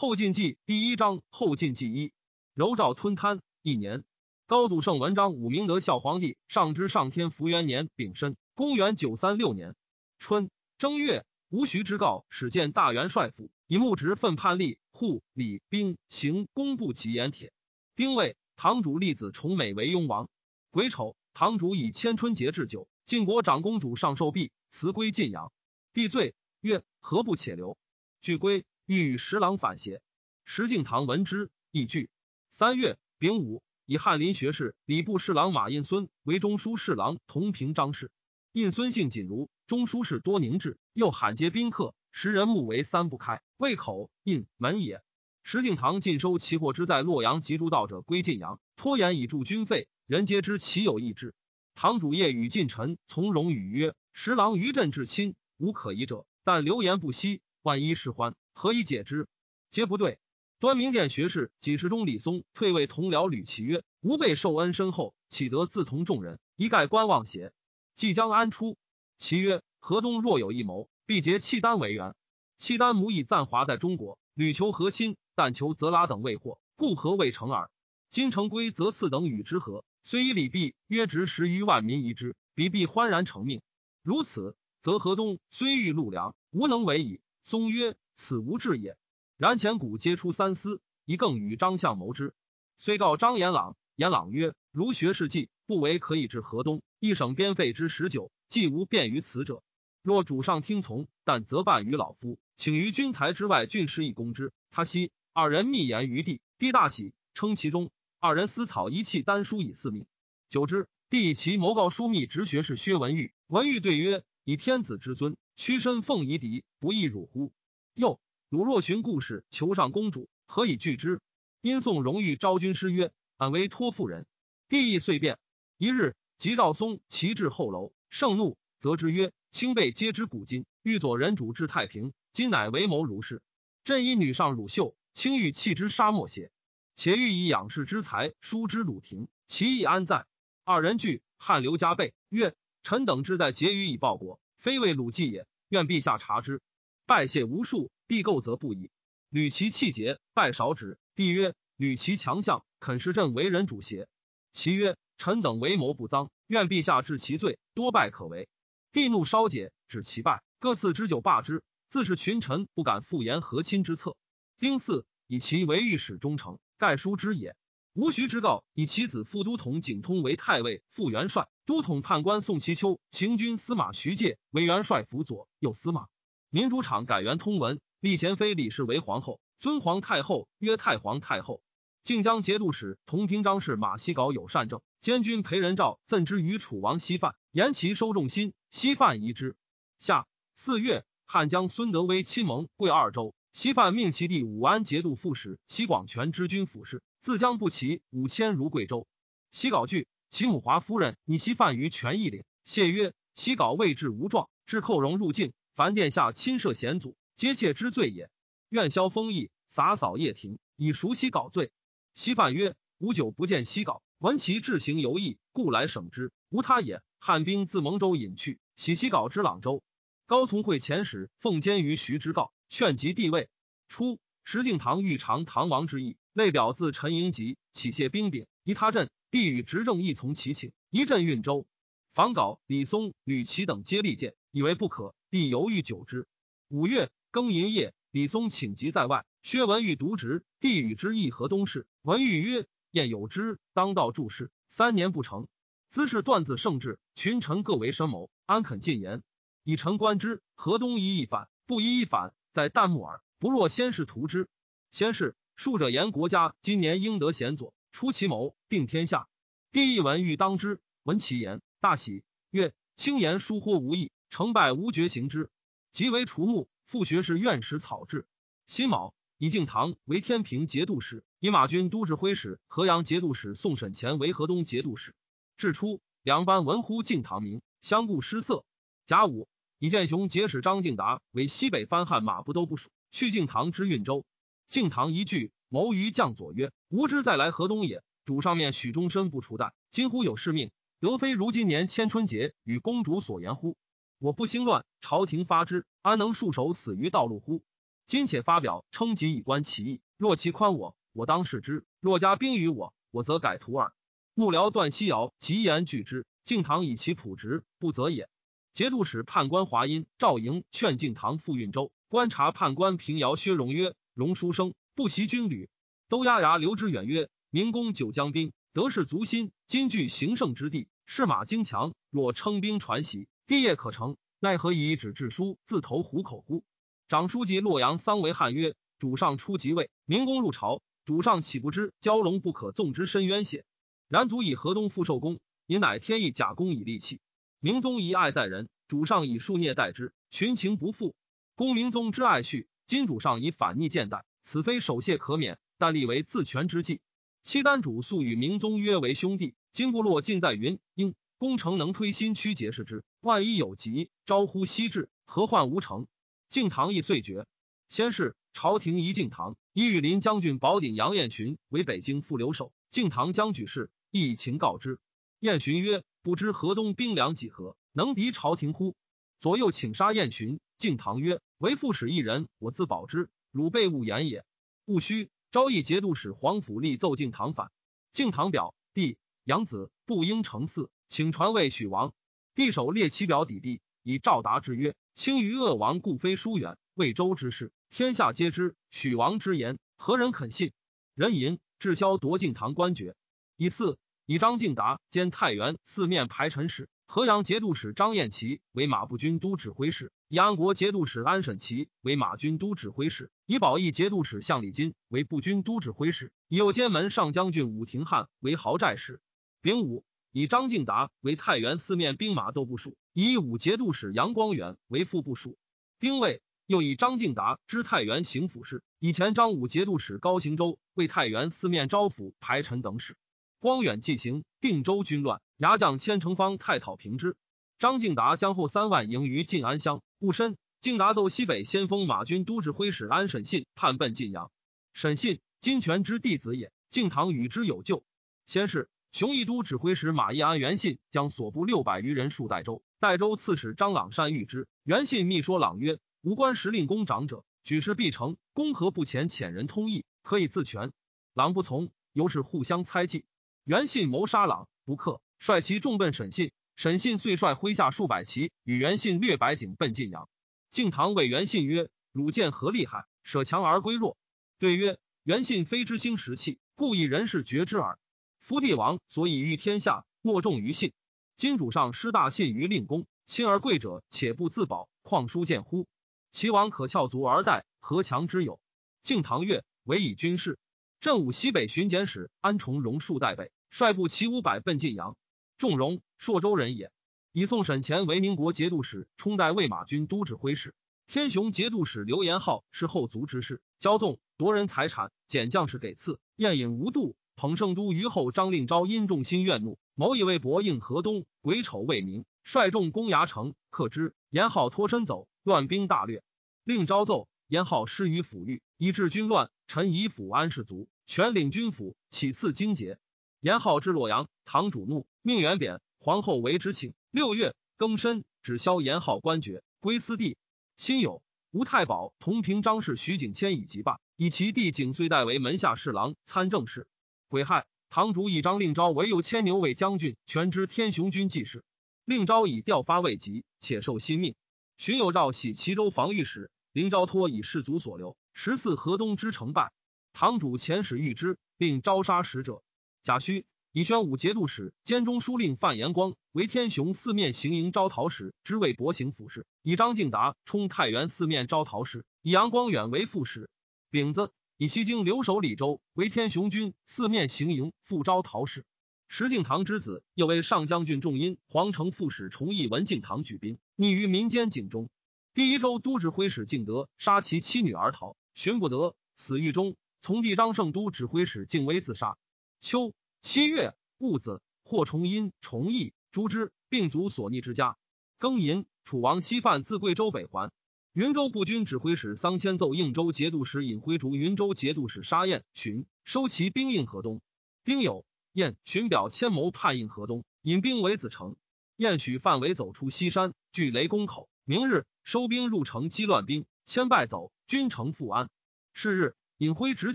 后晋纪第一章后晋纪一。柔诏吞贪一年，高祖圣文章武明德孝皇帝上之上天福元年丙申，公元九三六年。春。正月，吴徐之告始见大元帅府，以木直奋叛吏护礼兵行工部及盐铁。丁未，堂主立子崇美为雍王。癸丑，堂主以千春节置酒，晋国长公主上寿毕，辞归晋阳。帝罪曰：何不且留？据归。欲与十郎反邪，石敬瑭闻之，亦惧。三月丙午，以翰林学士、礼部侍郎马印孙为中书侍郎，同平章事。印孙性谨如，中书事多凝滞，又罕接宾客，时人目为三不开，胃口印门也。石敬瑭尽收其货之在洛阳及诸道者归晋阳，拖延以助军费，人皆知其有意志。堂主业与近臣从容语曰：“十郎于朕至亲，无可疑者，但流言不息，万一失欢。”何以解之？皆不对。端明殿学士几世中李松退位同僚吕其曰：“吾辈受恩深厚，岂得自同众人一概观望邪？”即将安出？其曰：“河东若有一谋，必结契丹为援。契丹母以暂华在中国，屡求和亲，但求泽拉等未获，故何未成耳。今成归，则赐等与之和，虽以礼毕约值十余万民夷之，彼必欢然成命。如此，则河东虽欲陆粮，无能为矣。”松曰。此无志也。然前古皆出三思，一更与张相谋之。虽告张延朗，延朗曰：“如学士计，不为可以至河东，一省边费之十九，既无便于此者。若主上听从，但责办于老夫，请于军才之外郡师以攻之。”他悉二人密言于帝，帝大喜，称其中。二人私草一气丹书以四命。久之，帝以其谋告枢密直学士薛文玉。文玉对曰：“以天子之尊，屈身奉夷狄，不亦辱乎？”又鲁若寻故事，求上公主，何以拒之？因宋荣誉昭君诗曰：“俺为托妇人。”帝亦遂变。一日，即赵松骑至后楼，盛怒，则之曰：“卿辈皆知古今，欲左人主治太平，今乃为谋如是。朕以女上鲁秀，卿欲弃之沙漠邪？且欲以养士之才疏之鲁庭，其意安在？”二人惧，汗流浃背，曰：“臣等志在结于以报国，非为鲁计也。愿陛下察之。”拜谢无数，帝构则不已。吕其气节，拜少止。帝曰：“吕其强项，肯视朕为人主邪？”其曰：“臣等为谋不赃，愿陛下治其罪，多拜可为。”帝怒稍解，止其拜，各赐之酒罢之。自是群臣不敢复言和亲之策。丁巳，以其为御史中丞，盖书之也。吴徐之告，以其子副都统景通为太尉、副元帅，都统判官宋其秋、行军司马徐介为元帅辅佐，右司马。民主场改元通文，立贤妃李氏为皇后，尊皇太后曰太皇太后。靖江节度使同平章事马希杲有善政，监军裴仁照赠之于楚王西范，言其收众心，西范疑之。下四月，汉将孙德威亲盟贵二州，西范命其弟武安节度副使西广权知军府事，自将不齐五千如贵州。西杲惧，其母华夫人以西范于权义岭，谢曰：西杲未至无状，至寇戎入境。凡殿下亲涉险阻，皆妾之罪也。愿消封邑，洒扫掖庭，以赎西稿罪。西范曰：“吾久不见西稿，闻其志行游义，故来省之。无他也。”汉兵自蒙州引去，喜西稿之朗州。高从会遣使奉监于徐之告，劝及帝位。初，石敬瑭欲尝唐王之意，内表自陈营吉，起谢兵柄，移他镇。帝与执政亦从其请，一镇运州。房稿李松、吕琦等皆力谏，以为不可。帝犹豫久之。五月庚寅夜，李松请疾在外。薛文玉独职，帝与之议河东事。文玉曰：“晏有之，当道注事。三年不成，兹事断自圣治。群臣各为深谋，安肯进言？以臣观之，河东一一反，不一一反，在旦木耳。不若先是图之。先是数者言国家今年应得贤佐，出其谋，定天下。帝一闻欲当之，闻其言，大喜，曰：轻言疏忽无益。”成败无绝，行之。即为除木，复学士院使草制。辛卯，以敬堂为天平节度使，以马军都指挥使、河阳节度使宋沈乾为河东节度使。至初，两班闻呼敬堂名，相顾失色。甲午，以建雄节使张敬达为西北藩汉马步都部署，去敬堂之运州。敬堂一句，谋于将佐曰：“吾之再来河东也，主上面许终身不除代，今乎有事命，得非如今年千春节与公主所言乎？”我不兴乱，朝廷发之，安能束手死于道路乎？今且发表称己以观其意，若其宽我，我当视之；若加兵于我，我则改图耳。幕僚段西尧极言拒之，敬堂以其朴直，不责也。节度使判官华阴赵莹劝敬堂赴运州，观察判官平遥薛荣曰：“荣书生不习军旅，都押牙留之远曰：‘明公九江兵，得势足心，今据行胜之地，士马精强，若称兵传檄，毕业可成。奈何以纸质书，自投虎口乎？’”长书记洛阳桑维汉曰：“主上初即位，明公入朝，主上岂不知蛟龙不可纵之深渊血？然足以河东复受功，因乃天意假公以利器。明宗遗爱在人，主上以数孽待之，群情不复。公明宗之爱绪，今主上以反逆见待，此非守谢可免，但立为自全之计。契丹主素与明宗约为兄弟，今部落尽在云应，攻城能推心屈节视之，万一有急，招呼西至，何患无成？”敬堂亦遂决。先是，朝廷一敬堂，以羽林将军宝鼎杨彦群为北京副留守。敬堂将举事，亦以情告之。彦群曰：“不知河东兵粮几何，能敌朝廷乎？”左右请杀彦群。敬堂曰：“为副使一人，我自保之。汝辈勿言也。勿须。”昭义节度使黄甫立奏敬堂反。敬堂表弟杨子不应承嗣，请传位许王。帝手列其表抵帝，以赵达之曰。轻于恶王，故非疏远。魏州之事，天下皆知。许王之言，何人肯信？人淫智霄夺敬堂官爵。以四以张敬达兼太原四面排陈使，河阳节度使张彦齐为马步军都指挥使，以安国节度使安审齐为马军都指挥使，以保义节度使向礼金为步军都指挥使，以右监门上将军武廷汉为豪寨使。丙午。以张敬达为太原四面兵马都部署，以武节度使杨光远为副部署。丁未，又以张敬达知太原行府事，以前张武节度使高行周为太原四面招抚排陈等使。光远既行定州军乱，牙将千城方太讨平之。张敬达将后三万营于晋安乡，戊申，敬达奏西北先锋马军都指挥使安审信叛奔晋阳。审信，金泉之弟子也。敬堂与之有旧。先是。雄义都指挥使马义安元信将所部六百余人数代州，代州刺史张朗善遇之。元信密说朗曰：“吾官时令公长者，举事必成。公何不遣遣人通议，可以自全？”朗不从，由是互相猜忌。元信谋杀朗，不克，率其众奔沈信。沈信遂率麾下数百骑与元信掠白井奔晋阳。敬堂谓元信曰：“汝见何厉害？舍强而归弱。”对曰：“元信非知兴时器，故以人事决之耳。”夫帝王所以欲天下，莫重于信。今主上失大信于令公，亲而贵者，且不自保，况书见乎？齐王可翘足而待，何强之有？敬唐月，委以军事。镇武西北巡检使安重荣数代北，率部骑五百奔晋阳。仲荣，朔州人也。以宋沈前为宁国节度使，充代魏马军都指挥使。天雄节度使刘延浩是后族之士，骄纵夺人财产，减将士给赐，宴饮无度。捧圣都虞后张令昭因众心怨怒，谋以为伯应河东，癸丑未明，率众攻牙城，克之。严浩脱身走，乱兵大掠。令昭奏，严浩失于府狱，以致军乱。臣以抚安士卒，全领军府，起次荆节。严浩至洛阳，堂主怒，命元贬，皇后为之请。六月庚申，只消严浩官爵，归私地。辛酉，吴太保同平章事徐景谦以及罢，以其弟景遂代为门下侍郎、参政事。癸亥，堂主以张令昭为右牵牛卫将军，全知天雄军记事。令昭以调发未及，且受新命。荀有诏喜齐州防御使，林昭托以士卒所留。十四河东之成败，堂主遣使谕之，令招杀使者。贾诩以宣武节度使兼中书令范延光为天雄四面行营招讨使，知为博行府事。以张敬达充太原四面招讨使，以杨光远为副使。丙子。以西京留守李州为天雄军四面行营副招讨使，石敬瑭之子，又为上将军仲因皇城副使崇义文敬瑭举兵，匿于民间井中。第一州都指挥使敬德杀其妻女而逃，寻不得，死狱中。从弟张圣都指挥使敬威自杀。秋七月戊子，获崇因、崇义、诛之，并族所逆之家。庚寅，楚王西犯自贵州北还。云州步军指挥使桑迁奏应州节度使尹辉逐云州节度使沙彦寻收其兵应河东。丁酉，彦寻表迁谋叛应河东，引兵为子城。燕许范围走出西山，据雷公口。明日收兵入城击乱兵，迁败走，君城复安。是日，尹辉直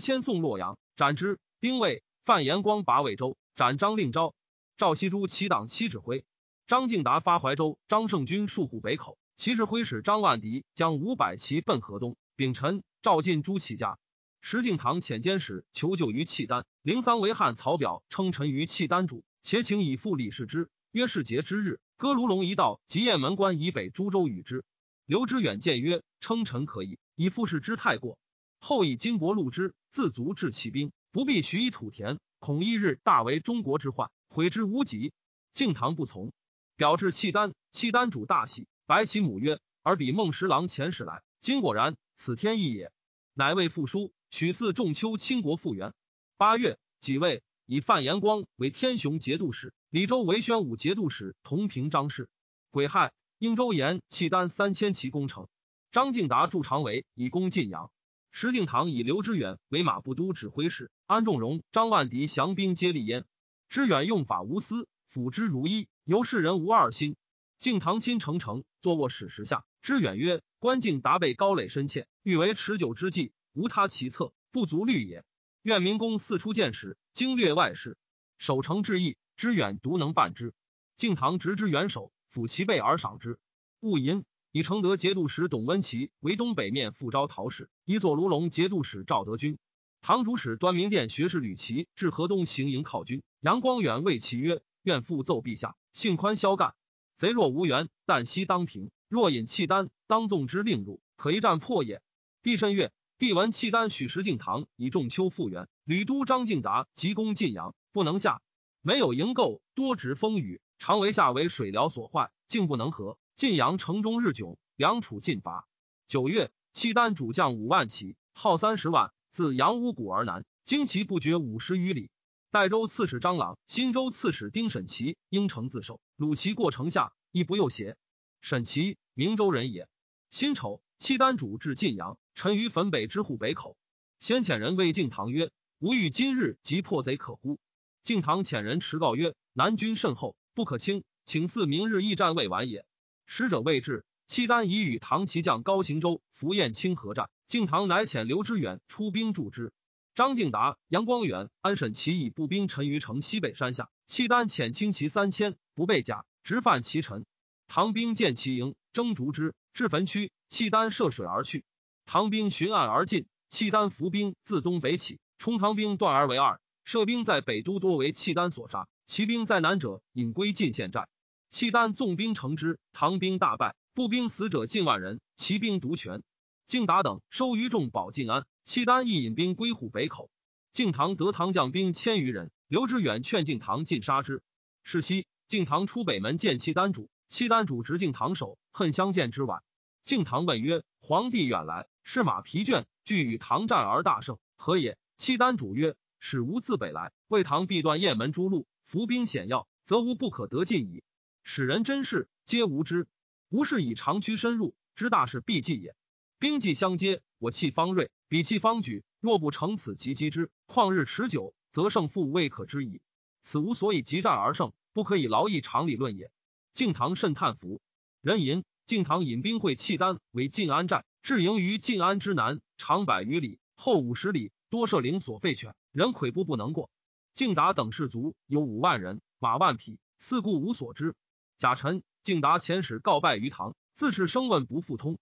迁送洛阳，斩之。丁未，范延光拔魏州，斩张令昭。赵熙珠齐党七指挥。张敬达发怀州，张胜军戍户北口。其指挥使张万迪将五百骑奔河东。丙辰，赵进朱祁家。石敬瑭遣监使求救于契丹。灵桑为汉曹表称臣于契丹主，且请以复李氏之。曰世节之日，歌卢龙一道及雁门关以北诸州与之。刘知远见曰：称臣可以，以复事之太过。后以金帛禄之，自足治其兵，不必许以土田，恐一日大为中国之患，悔之无及。敬堂不从，表至契丹，契丹主大喜，白起母曰：“尔比孟十郎前使来，今果然，此天意也。”乃为复书，许嗣仲秋倾国复原。八月，己未，以范延光为天雄节度使，李州为宣武节度使，同平张氏。癸亥，应州延契丹三千骑攻城，张敬达驻长为以攻晋阳。石敬瑭以刘知远为马步都指挥使，安仲荣、张万迪降兵接力焉。知远用法无私。辅之如一，由世人无二心。敬堂亲成城，坐卧史实下。知远曰：“关敬达被高垒深堑，欲为持久之计，无他其策，不足虑也。愿明公四出见识，经略外事，守城至义。知远独能办之。敬堂执之元首，抚其背而赏之。戊寅，以承德节度使董温琪为东北面副招讨使，以左卢龙节度使赵德军。堂主使端明殿学士吕琦至河东行营犒军。杨光远谓其曰。”愿复奏陛下，幸宽萧干。贼若无缘，旦夕当平。若引契丹，当纵之令入，可一战破也。帝甚悦。帝闻契丹许石敬瑭以仲秋复原，吕都张敬达急攻晋阳，不能下，没有营构，多值风雨，常为下为水疗所坏，竟不能和。晋阳城中日窘，梁楚尽伐。九月，契丹主将五万骑，号三十万，自阳乌谷而南，旌旗不绝五十余里。代州刺史张朗、新州刺史丁审齐应城自首，鲁齐过城下，亦不诱胁。审齐，明州人也。辛丑，契丹主至晋阳，臣于汾北之户北口。先遣人谓敬堂曰：“吾欲今日即破贼可乎？”敬堂遣人持告曰：“南军甚厚，不可轻，请赐明日驿战未完也。”使者未至，契丹已与唐骑将高行周、符彦清合战。敬堂乃遣刘知远出兵助之。张敬达、杨光远、安审其以步兵陈于城西北山下，契丹遣轻骑三千，不备甲，直犯其城。唐兵见其营，争逐之，至坟区，契丹涉水而去。唐兵循岸而进，契丹伏兵自东北起，冲唐兵断而为二。射兵在北都多为契丹所杀，骑兵在南者引归晋县寨。契丹纵兵乘之，唐兵大败，步兵死者近万人，骑兵独全。敬达等收于众保晋安。契丹亦引兵归户北口，敬堂得唐将兵千余人。刘知远劝敬堂尽杀之。是夕，敬堂出北门见契丹主，契丹主执敬堂首，恨相见之晚。敬堂问曰：“皇帝远来，士马疲倦，俱与唐战而大胜，何也？”契丹主曰：“使吾自北来，为唐必断雁门诸路，伏兵险要，则无不可得进矣。使人真事，皆无知。吾是以长驱深入，知大事必计也。兵计相接，我气方锐。”彼气方举，若不成此急击之，旷日持久，则胜负未可知矣。此无所以急战而胜，不可以劳议常理论也。敬堂甚叹服。人吟敬堂引兵会契丹为晋安寨，至营于晋安之南，长百余里，后五十里，多设灵所废犬，人溃不不能过。敬达等士卒有五万人，马万匹，四顾无所知。贾臣敬达遣使告败于唐，自是声问不复通。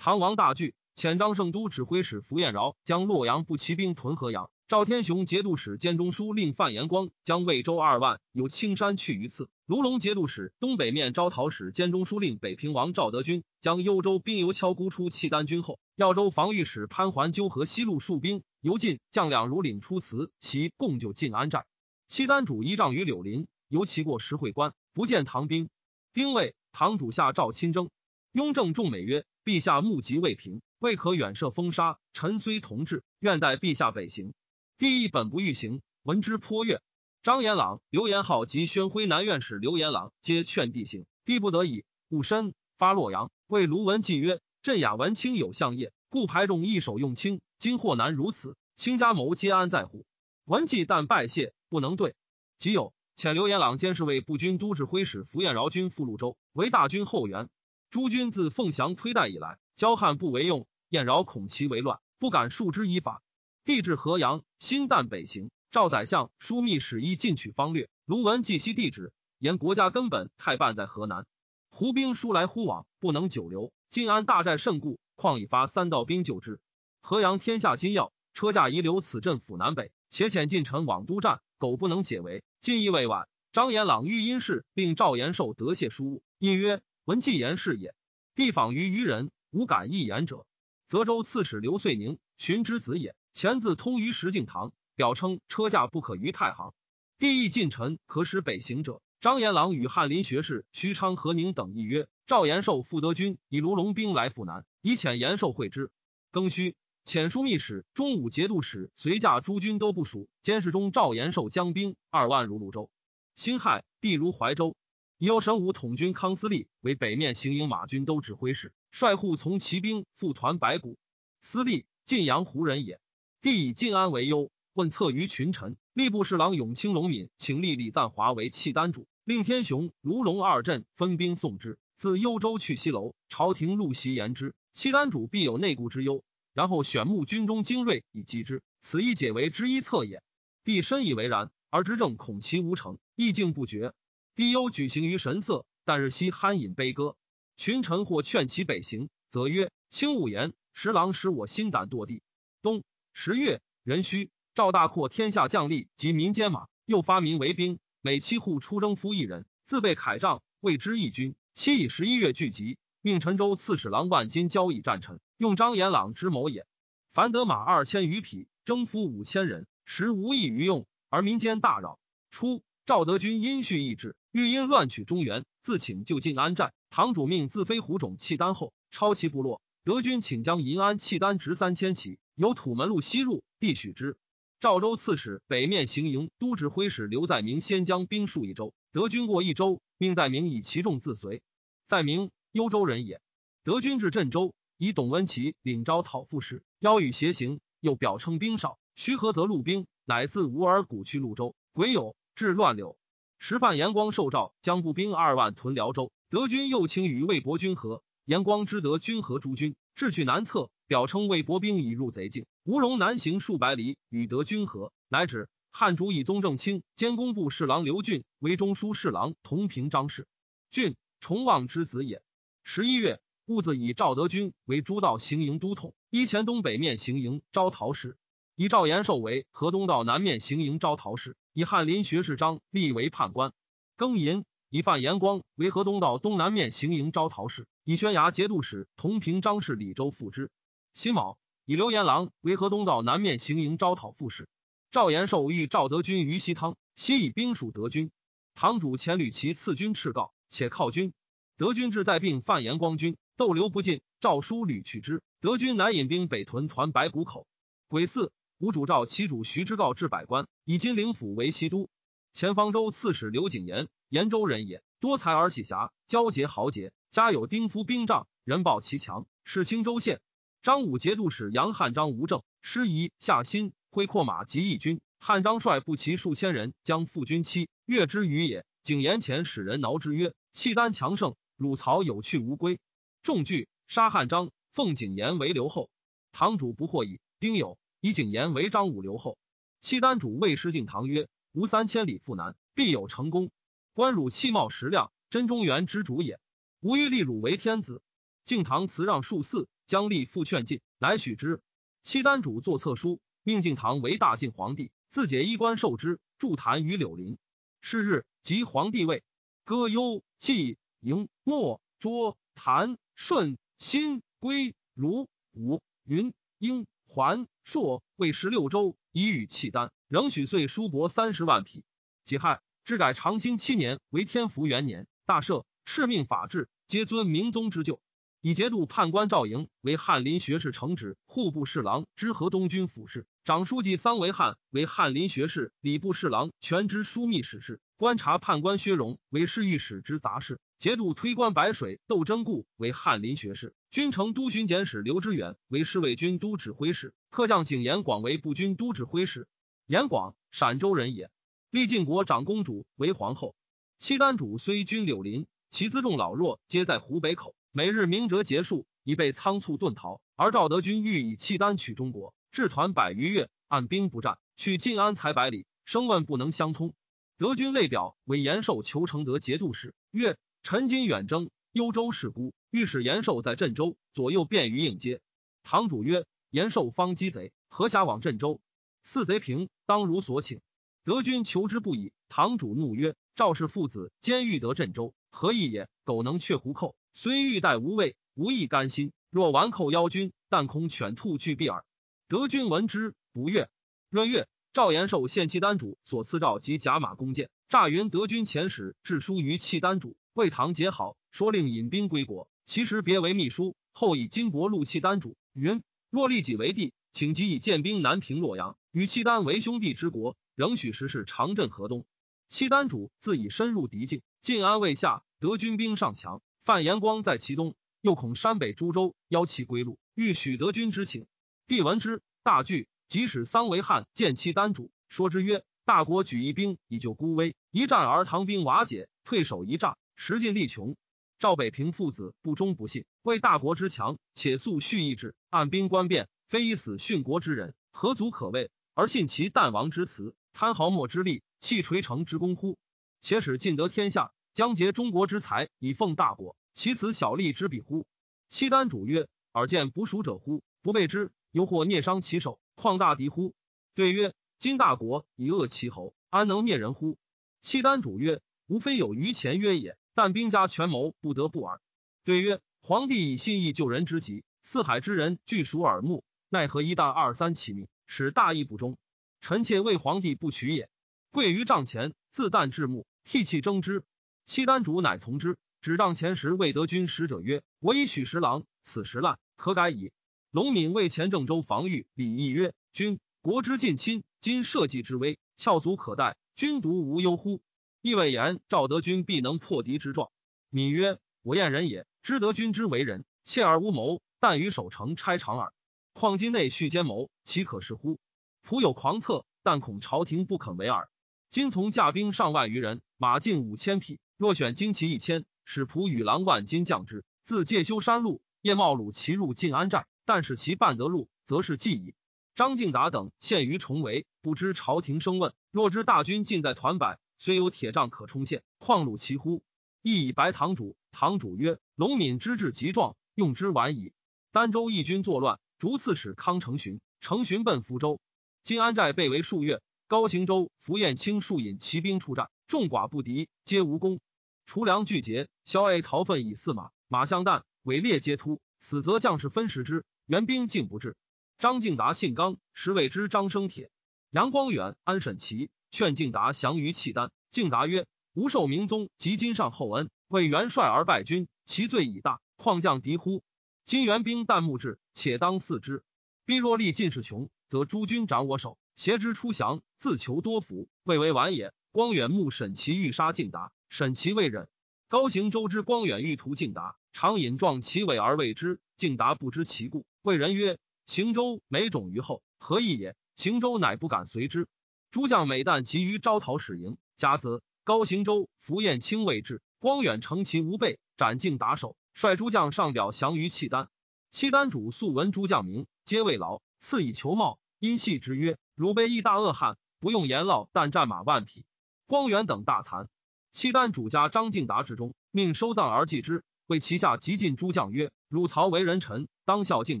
唐王大惧。遣张圣都指挥使符彦饶将洛阳步骑兵屯河阳，赵天雄节度使兼中书令范延光将魏州二万由青山去于次。卢龙节度使东北面招讨使兼中书令北平王赵德军将幽州兵由敲孤出契丹军后，耀州防御使潘环纠合西路戍兵由晋将两如领出辞，其共救晋安寨。契丹主依仗于柳林，由其过石会关，不见唐兵。丁未，唐主下诏亲征。雍正众美曰：“陛下目疾未平。”未可远涉风沙，臣虽同志，愿待陛下北行。帝亦本不欲行，闻之颇悦。张延朗、刘延浩及宣徽南院使刘延朗皆劝帝行，帝不得已，务身发洛阳。谓卢文纪曰：“朕雅文卿有相业，故排众一手用卿。今祸难如此，卿家谋皆安在乎？”文纪但拜谢，不能对。即有遣刘延朗监视卫步军都指挥使符彦饶军赴潞州，为大军后援。诸军自凤翔推戴以来，交汉不为用。燕饶恐其为乱，不敢束之以法。帝至河阳，新旦北行。赵宰相枢密使一进取方略。卢文继西地址，言国家根本太半在河南。胡兵疏来忽往，不能久留。晋安大寨甚固，况已发三道兵救之。河阳天下金要，车驾遗留此镇府南北，且遣近臣往都战，苟不能解围，进亦未晚。张延朗欲因事，并赵延寿得谢书务，因曰：“闻季言是也。”帝访于余人，无敢一言者。泽州刺史刘遂宁，荀之子也，前自通于石敬瑭，表称车驾不可于太行。帝意近臣可使北行者。张延朗与翰林学士徐昌、何宁等议曰：“赵延寿复得军，以卢龙兵来赴南，以遣延寿会之。”庚戌。遣枢密使、中武节度使随驾诸军都部署，监视中赵延寿将兵二万入潞州。辛亥，地如怀州，以右神武统军康思立为北面行营马军都指挥使，率护从骑兵赴团白骨。思立晋阳胡人也。帝以晋安为忧，问策于群臣。吏部侍郎永清龙敏请立李赞华为契丹主，令天雄、卢龙二镇分兵送之。自幽州去西楼，朝廷陆袭言之，契丹主必有内顾之忧。然后选募军中精锐以击之，此一解为之一策也。帝深以为然，而执政恐其无成，意境不决。帝忧举行于神色，但日夕酣饮悲歌。群臣或劝其北行，则曰：“轻勿言，十郎使我心胆堕地。”冬十月，壬戌，赵大扩天下将吏及民间马，又发民为兵，每七户出征夫一人，自备铠杖，谓之义军。期以十一月聚集。命陈州刺史郎万金交易战臣，用张延朗之谋也。凡得马二千余匹，征夫五千人，实无益于用，而民间大扰。初，赵德军因蓄意志，欲因乱取中原，自请就近安寨。堂主命自飞虎种契丹后，抄其部落。德军请将银安契丹直三千骑，由土门路西入，地许之。赵州刺史北面行营都指挥使刘在明先将兵数一州，德军过一州，命在明以其众自随。在明。幽州人也，德军至镇州，以董文琪领招讨副使，邀与协行，又表称兵少，徐和则路兵，乃自吴尔古去潞州，癸酉至乱柳。时范延光受诏将步兵二万屯辽州，德军又请与魏博军合，延光知得军合诸军，志去南侧，表称魏博兵已入贼境，吴荣南行数百里，与德军合，乃指汉主以宗正卿兼工部侍郎刘俊为中书侍郎，同平章事。俊崇望之子也。十一月，兀子以赵德军为诸道行营都统，依前东北面行营招讨使；以赵延寿为河东道南面行营招讨使；以翰林学士张立为判官。庚寅，以范延光为河东道东南面行营招讨使；以宣衙节度使同平章事李州副之。辛卯，以刘延郎为河东道南面行营招讨副使。赵延寿遇赵德军于西汤，西以兵属德军。堂主遣吕其赐军敕告，且犒军。德军志在并范延光军，斗留不进。诏书屡取之。德军乃引兵北屯团白谷口。癸巳，吴主召其主徐之告至百官，以金陵府为西都。前方州刺史刘景言，延州人也，多才而喜侠，交结豪杰，家有丁夫兵仗，人报其强，是青州县。张武节度使杨汉章吴正师仪夏新挥阔马及义军，汉章率步骑数千人将赴军期，越之于也。景言前使人挠之曰：“契丹强盛。”鲁曹有去无归，众惧杀汉章，奉景言为留后。堂主不获矣。丁酉，以景言为张武留后。契丹主谓失敬堂曰：“吾三千里赴南，必有成功。关汝气貌实量，真中原之主也。吾欲立汝为天子。”敬堂辞让数次，将立复劝进，乃许之。契丹主作册书，命敬堂为大晋皇帝，自解衣冠受之，筑坛于柳林。是日，即皇帝位，歌优祭。迎莫卓谭顺新归如武云英桓硕为十六州，以与契丹，仍许岁书帛三十万匹。己亥，至改长兴七年为天福元年，大赦，敕命法制，皆尊明宗之旧。以节度判官赵莹为翰林学士承旨，户部侍郎，知河东军府事。长书记桑维汉为翰林学士，礼部侍郎，全知枢密使事。观察判官薛荣为侍御史之杂事。节度推官白水窦真固为翰林学士，军城都巡检使刘知远为侍卫军都指挥使，客将景延广为步军都指挥使。延广陕州人也，历晋国长公主为皇后。契丹主虽军柳林，其辎重老弱皆在湖北口，每日明哲结束，已被仓促遁逃，而。赵德军欲以契丹取中国，至团百余月，按兵不战，去晋安才百里，声问不能相通。德军类表为延寿求承德节度使，曰：陈今远征幽州事孤，欲使延寿在镇州，左右便于应接。堂主曰：延寿方击贼，何暇往镇州？四贼平，当如所请。德军求之不已。堂主怒曰：赵氏父子兼欲得镇州，何意也？苟能却胡寇，虽欲待无畏，无亦甘心。若完寇邀军，但恐犬兔俱毙耳。德军闻之不悦。闰月，赵延寿献契丹主所赐诏及甲马弓箭，诈云德军遣使致书于契丹主，为唐结好，说令引兵归国。其实别为秘书，后以金帛录契丹主，云若立己为帝，请即以建兵南平洛阳，与契丹为兄弟之国，仍许时事长镇河东。契丹主自以深入敌境，晋安未下，德军兵上强，范延光在其东。又恐山北诸州邀其归路，欲许德军之请。帝闻之，大惧。即使桑维汉见契丹主，说之曰：“大国举一兵以救孤危，一战而唐兵瓦解，退守一战，时尽力穷。赵北平父子不忠不信，为大国之强，且素蓄意志，按兵官变，非以死殉国之人，何足可畏？而信其弹王之辞，贪豪末之利，弃垂成之功乎？且使尽得天下，将竭中国之财，以奉大国。”其此小利之比乎？契丹主曰：“尔见不蜀者乎？不备之，犹或孽伤其手，况大敌乎？”对曰：“今大国以恶其侯，安能灭人乎？”契丹主曰：“无非有余前曰也，但兵家权谋不得不耳。”对曰：“皇帝以信义救人之急，四海之人俱属耳目，奈何一旦二三起命，使大义不忠？臣妾为皇帝不取也。”跪于帐前，自旦至暮，涕泣争之。契丹主乃从之。指帐前时，魏德军使者曰：“我以许十郎，此时烂，可改矣。”龙敏为前郑州防御，礼义曰：“君国之近亲，今社稷之危，翘足可待，君独无忧乎？”亦谓言赵德军必能破敌之状。敏曰：“我燕人也，知德军之为人，怯而无谋，但与守城差长耳。况今内蓄奸谋，岂可视乎？仆有狂策，但恐朝廷不肯为耳。今从驾兵上万余人，马近五千匹，若选精骑一千。”使仆与郎万金将之，自介休山路，夜冒鲁骑入晋安寨。但使其半得路，则是计矣。张敬达等陷于重围，不知朝廷声问。若知大军尽在团柏，虽有铁杖可冲陷，况鲁其乎？亦以白堂主。堂主曰：“龙敏之志极壮，用之晚矣。”儋州义军作乱，逐刺史康成巡，成巡奔福州。金安寨被围数月，高行州符彦卿数引骑兵出战，众寡不敌，皆无功。除粮俱竭，萧 A 逃粪以四马，马相弹，尾列皆突。死则将士分食之，援兵竟不至。张敬达信刚，实谓之张生铁。杨光远、安审齐劝敬达降于契丹。敬达曰：“吾受明宗及今上厚恩，为元帅而败军，其罪已大，况降敌乎？今援兵旦暮至，且当嗣之。兵若力尽是穷，则诸军斩我手，挟之出降，自求多福，未为晚也。”光远目审其欲杀敬达。审其未忍，高行周之光远欲屠敬达，常引状其尾而谓之。敬达不知其故，谓人曰：“行舟每种于后，何意也？”行舟乃不敢随之。诸将每旦急于招讨使营，甲子，高行舟、符彦卿未至，光远乘其无备，斩尽达首，率诸将上表降于契丹。契丹主素闻诸将名，皆未劳，赐以裘帽，因系之曰：“汝辈亦大恶汉，不用言劳，但战马万匹。”光远等大惭。契丹主家张敬达之中，命收葬而祭之。为旗下极尽诸将曰：“汝曹为人臣，当效敬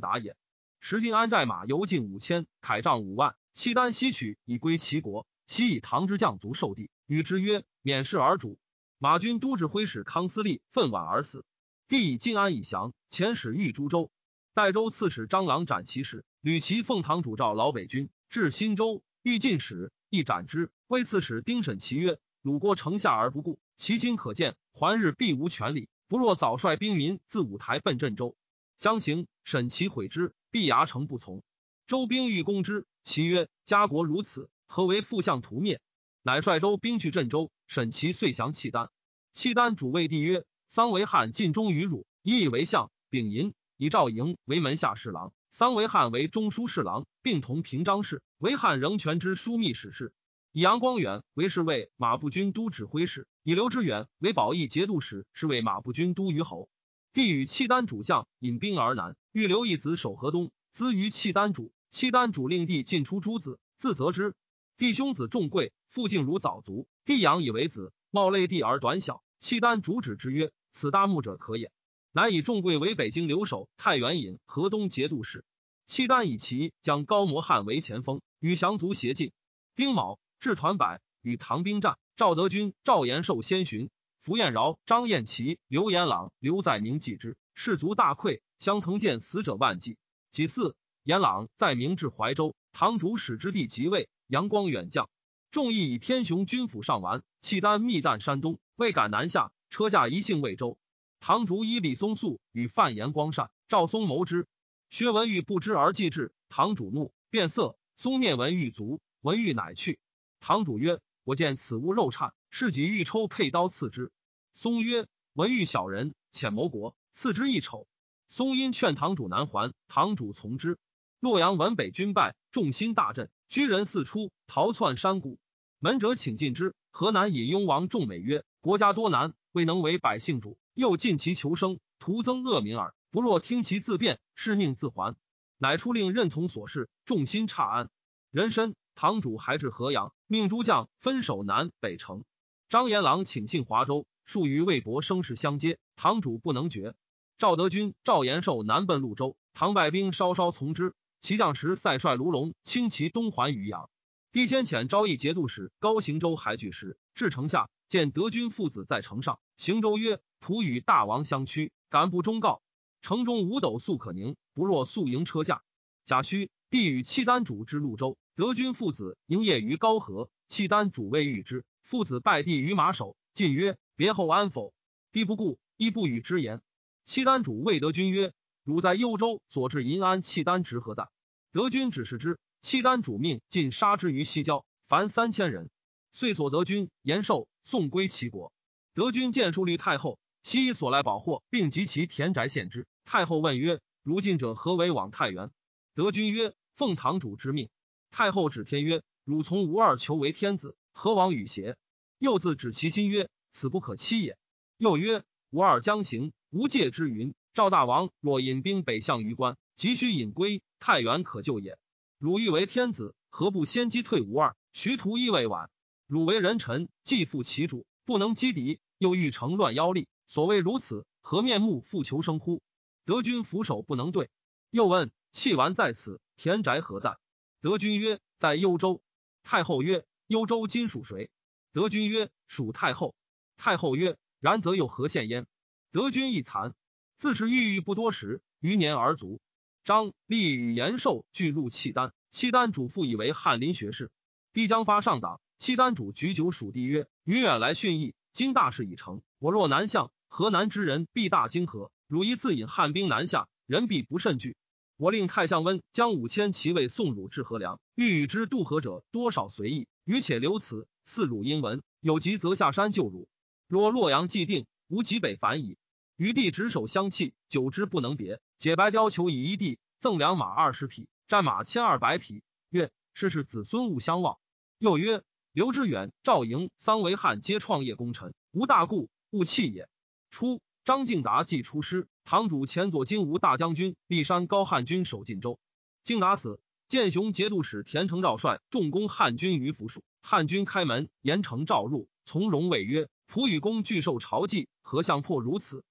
达也。”时晋安寨马犹近五千，铠仗五万。契丹西取以归齐国，悉以唐之将卒受地，与之曰：“免事而主。”马军都指挥使康思立愤惋而死。帝以晋安以降，遣使御诸州。代州刺史张郎斩其使，吕其奉唐主召老北军至新州，欲进使，亦斩之。为刺史丁审其曰。鲁国城下而不顾，其心可见。还日必无权力，不若早率兵民自五台奔镇州。将行，审其悔之，必牙城不从。周兵欲攻之，其曰：“家国如此，何为复相屠灭？”乃率周兵去镇州。审其遂降契丹。契丹主谓帝曰：“桑维汉尽忠于汝，以以为相。丙寅，以赵营为门下侍郎，桑维汉为中书侍郎，并同平章事。维汉仍权之枢密使事。”以杨光远为侍卫马步军都指挥使，以刘知远为保义节度使，是为马步军都虞侯。帝与契丹主将引兵而南，欲留一子守河东，资于契丹主。契丹主令帝尽出诸子，自责之。弟兄子重贵，父敬如早卒，帝养以为子，冒类弟而短小。契丹主旨之曰：“此大木者可也。”乃以重贵为北京留守太原尹、河东节度使。契丹以其将高摩汉为前锋，与降卒协进。丁卯，至团柏，与唐兵战。赵德军、赵延寿先寻。符彦饶、张彦齐、刘延朗、刘在明继之，士卒大溃，相腾见死者万计。己巳，延朗在明至怀州，堂主使之地即位，阳光远将，众议以天雄军府上完，契丹密旦山东，未敢南下，车驾一幸魏州。堂主以李松素与范延光善，赵松谋之。薛文玉不知而继之，堂主怒，变色。松念文玉卒，文玉乃去。堂主曰：“我见此物肉颤。”是己欲抽佩刀刺之，松曰：“文玉小人，浅谋国，刺之一丑。”松因劝堂主南还，堂主从之。洛阳闻北军败，众心大振，居人四出，逃窜山谷。门者请进之。河南尹雍王仲美曰：“国家多难，未能为百姓主，又尽其求生，徒增恶民耳。不若听其自辩，是宁自还。”乃出令任从所事，众心差安。人参堂主还至河阳，命诸将分守南北城。张延郎请进华州，数与魏博声势相接，堂主不能决。赵德军、赵延寿南奔潞州，唐败兵稍稍从之。其将时塞率卢龙轻骑东还渔阳。帝先遣昭义节度使高行州还拒时，至城下，见德军父子在城上。行州曰：“仆与大王相驱，敢不忠告？城中五斗粟可宁，不若宿营车驾。”贾诩，帝与契丹主之潞州，德军父子营业于高河，契丹主未遇之。父子拜帝于马首，进曰：“别后安否？”帝不顾，亦不与之言。契丹主谓德军曰：“汝在幽州所置银安，契丹职何在？”德军指示之。契丹主命尽杀之于西郊，凡三千人。遂所得军延寿送归齐国。德军见树立太后，悉以所来宝货，并及其田宅献之。太后问曰：“如今者何为往太原？”德军曰：“奉堂主之命。”太后指天曰：“汝从吴二求为天子。”何往与邪？又自指其心曰：“此不可欺也。”又曰：“吾二将行，无戒之云。赵大王若引兵北向榆关，急需引归，太原可救也。汝欲为天子，何不先击退吴二？徐图亦未晚。汝为人臣，既负其主，不能击敌，又欲成乱妖力，所谓如此，何面目复求生乎？”德军俯首不能对。又问：“弃完在此，田宅何在？”德军曰：“在幽州。”太后曰。幽州今属谁？德军曰：“属太后。”太后曰：“然则有何献焉？”德军亦残。自是郁郁不多时，余年而卒。张立与延寿俱入契丹，契丹主父以为翰林学士。帝将发上党，契丹主举酒属帝曰：“余远来训义，今大事已成，我若南向，河南之人必大惊愕。汝一自引汉兵南下，人必不甚惧。我令太相温将五千骑卫送汝至河梁，欲与之渡河者多少随意。”余且留此，似汝英文，有急则下山救汝。若洛阳既定，无极北反矣。余弟执手相弃，久之不能别。解白貂裘以一地，赠良马二十匹，战马千二百匹。曰：世是子孙勿相忘。又曰：刘知远、赵营、桑维汉皆创业功臣，无大故，勿弃也。初，张敬达既出师，堂主前左金吾大将军骊山高汉军守晋州，敬达死。建雄节度使田承诏率重攻汉军于府署，汉军开门，严承诏入，从容谓曰：“仆与公拒受朝祭，何相破如此？”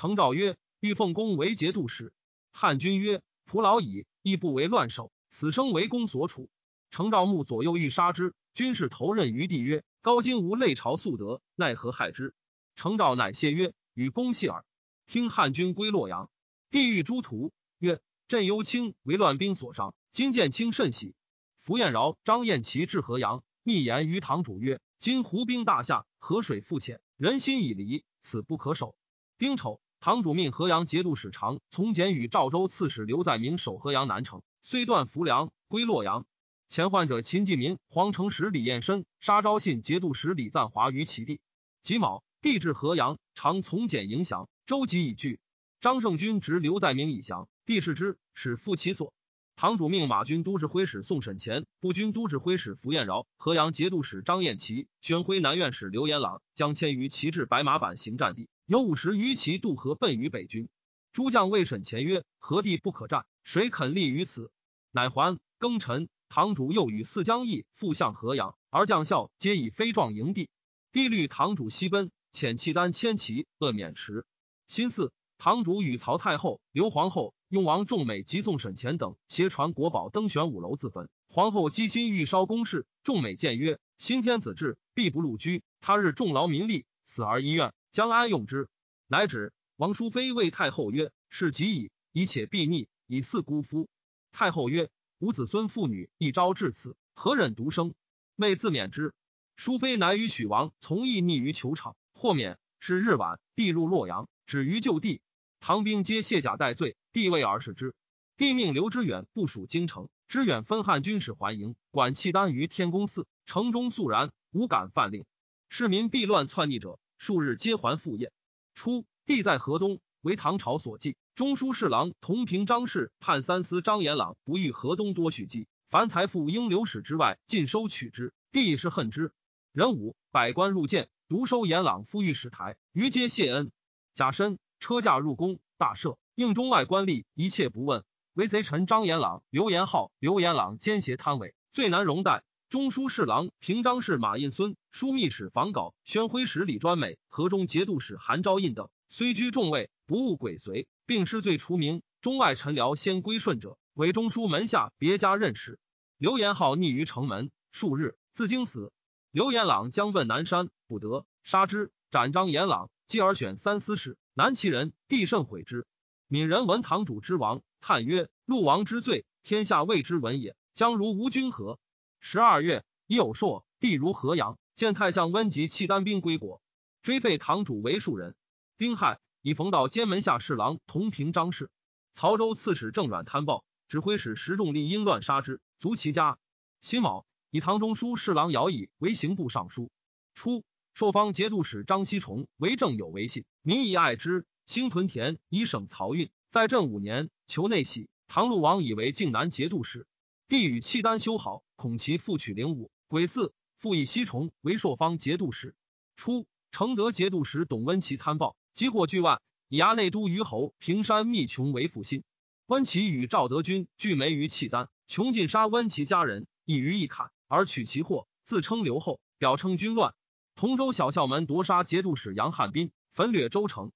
承诏曰：“欲奉公为节度使。”汉军曰：“仆老矣，亦不为乱首，此生为公所处。”承诏目左右欲杀之，军士投任于地曰：“高金吾类朝素德，奈何害之？”承诏乃谢曰：“与公戏耳。”听汉军归洛阳，帝欲诸徒曰：“朕忧卿为乱兵所伤。”今见卿甚喜，符彦饶、张彦齐至河阳，密言于堂主曰：“今胡兵大下，河水复浅，人心已离，此不可守。”丁丑，堂主命河阳节度使常从简与赵州刺史刘在明守河阳南城，虽断浮梁，归洛阳。前患者秦继民、黄承实李彦深杀昭信节度使李赞华于其地。己卯，帝至河阳，常从简迎降，周吉已拒。张胜军执刘在明以降，帝视之，使复其所。堂主命马军都指挥使宋审前、步军都指挥使符彦饶、河阳节度使张彦齐、宣徽南院使刘延朗将迁于旗至白马坂行战地，有五十余骑渡河奔于北军。诸将谓审前曰：“何地不可战？谁肯立于此？”乃还。庚辰，堂主又与四将义复向河阳，而将校皆以飞状营地。帝律堂主西奔，遣契丹千骑扼渑池。辛巳，堂主与曹太后、刘皇后、雍王仲美及宋审前等携传国宝登玄武楼自焚。皇后积心欲烧宫室，仲美谏曰：“新天子制，必不禄居。他日重劳民力，死而医院，将安用之？”乃止。王淑妃谓太后曰：“是极矣，以且必逆，以嗣孤夫。”太后曰。吾子孙妇女一朝至此，何忍独生？妹自免之。淑妃乃与许王从义逆于球场，获免。是日晚，帝入洛阳，止于就地。唐兵皆卸甲戴罪，帝位而视之。帝命刘知远部署京城，知远分汉军使还营，管契丹于天宫寺。城中肃然，无敢犯令。市民避乱篡逆者，数日皆还复业。初，帝在河东，为唐朝所忌。中书侍郎同平张氏判三司张延朗不欲河东多许积，凡财富应流使之外，尽收取之。帝是恨之。壬午，百官入见，独收延朗赴御史台，余皆谢恩。甲申，车驾入宫，大赦，应中外官吏一切不问。为贼臣张延朗、刘延浩、刘延朗奸邪贪伪，最难容待。中书侍郎平章事马印孙、枢密使房稿、宣徽使李专美、河中节度使韩昭胤等，虽居重位，不务鬼随。并失罪除名，中外臣僚先归顺者，为中书门下别家任使。刘延浩匿于城门数日，自经死。刘延朗将奔南山，不得，杀之，斩张延朗。继而选三司使，南齐人，帝甚悔之。闽人闻堂主之亡，叹曰：“陆王之罪，天下未知闻也。将如无君何？”十二月，已有朔，地如河阳，见太相温及契丹兵归国，追废堂主为庶人。丁亥。以冯道兼门下侍郎同平张氏，曹州刺史郑阮贪暴，指挥使石仲立因乱杀之，卒其家。辛卯，以唐中书侍郎姚以为刑部尚书。初，朔方节度使张锡崇为政有为信，民以爱之。兴屯田以省漕运。在正五年，求内喜，唐陆王以为靖南节度使。帝与契丹修好，恐其复取灵武。癸巳，复以西崇为朔方节度使。初，承德节度使董温琪贪暴。积获巨万，以衙内都虞侯平山密穷为腹心。温琪与赵德军俱没于契丹，穷尽杀温齐家人，一于一砍，而取其货，自称刘后，表称军乱。同州小校门夺杀节度使杨汉斌，焚掠州城。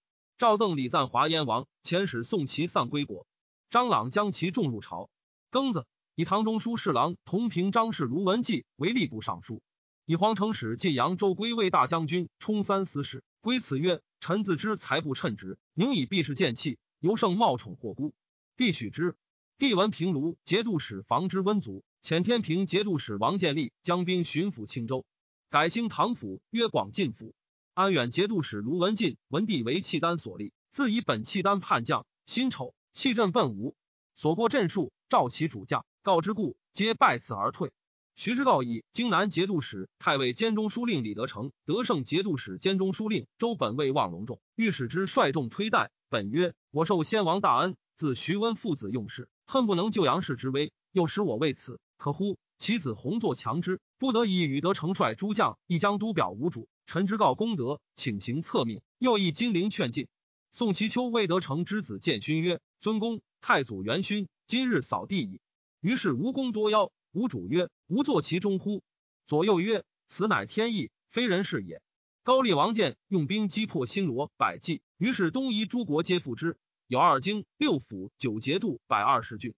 赵赠李赞华燕王，遣使送其丧归国。张朗将其众入朝。庚子，以唐中书侍郎同平张氏卢文纪为吏部尚书，以皇城使晋扬州归卫大将军，充三司使。归此曰。臣自知才不称职，宁以避世见弃，尤胜冒宠惑孤。帝许之。帝闻平卢节度使防之温族，遣天平节度使王建立将兵巡抚青州，改兴唐府，曰广进府。安远节度使卢文进文帝为契丹所立，自以本契丹叛将，辛丑，弃镇奔吴，所过镇数，召其主将，告之故，皆拜辞而退。徐之道以荆南节度使、太尉兼中书令李德成、德胜节度使兼中书令周本卫望隆重，欲使之率众推戴。本曰：“我受先王大恩，自徐温父子用事，恨不能救杨氏之危，又使我为此，可乎？其子弘作强之，不得已与德成率诸将一将都表无主。臣之告功德，请行策命。又诣金陵劝进。宋其丘为德成之子建勋曰：‘尊公，太祖元勋今日扫地矣。’于是无功多邀。吾主曰：“吾坐其中乎？”左右曰：“此乃天意，非人是也。”高丽王见用兵击破新罗百济，于是东夷诸国皆附之。有二京、六府、九节度、百二十郡。